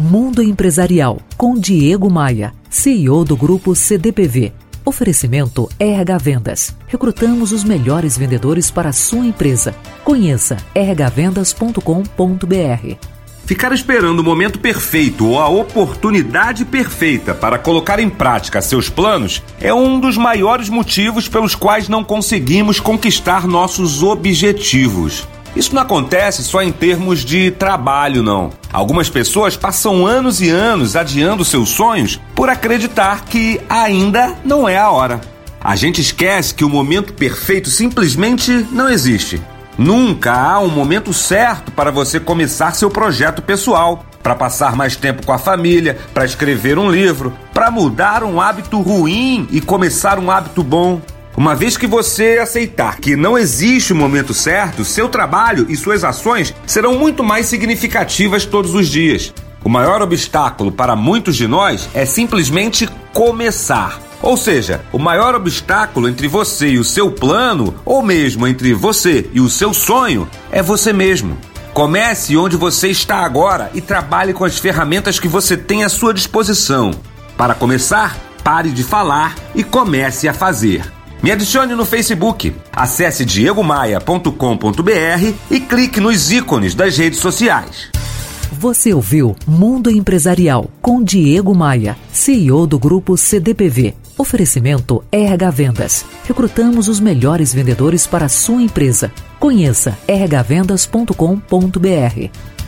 Mundo Empresarial com Diego Maia, CEO do grupo CDPV. Oferecimento RH Vendas. Recrutamos os melhores vendedores para a sua empresa. Conheça rhvendas.com.br. Ficar esperando o momento perfeito ou a oportunidade perfeita para colocar em prática seus planos é um dos maiores motivos pelos quais não conseguimos conquistar nossos objetivos. Isso não acontece só em termos de trabalho, não. Algumas pessoas passam anos e anos adiando seus sonhos por acreditar que ainda não é a hora. A gente esquece que o momento perfeito simplesmente não existe. Nunca há um momento certo para você começar seu projeto pessoal, para passar mais tempo com a família, para escrever um livro, para mudar um hábito ruim e começar um hábito bom. Uma vez que você aceitar que não existe o momento certo, seu trabalho e suas ações serão muito mais significativas todos os dias. O maior obstáculo para muitos de nós é simplesmente começar. Ou seja, o maior obstáculo entre você e o seu plano, ou mesmo entre você e o seu sonho, é você mesmo. Comece onde você está agora e trabalhe com as ferramentas que você tem à sua disposição. Para começar, pare de falar e comece a fazer. Me adicione no Facebook. Acesse diegomaia.com.br e clique nos ícones das redes sociais. Você ouviu Mundo Empresarial com Diego Maia, CEO do grupo CDPV. Oferecimento RH Vendas. Recrutamos os melhores vendedores para a sua empresa. Conheça rhvendas.com.br.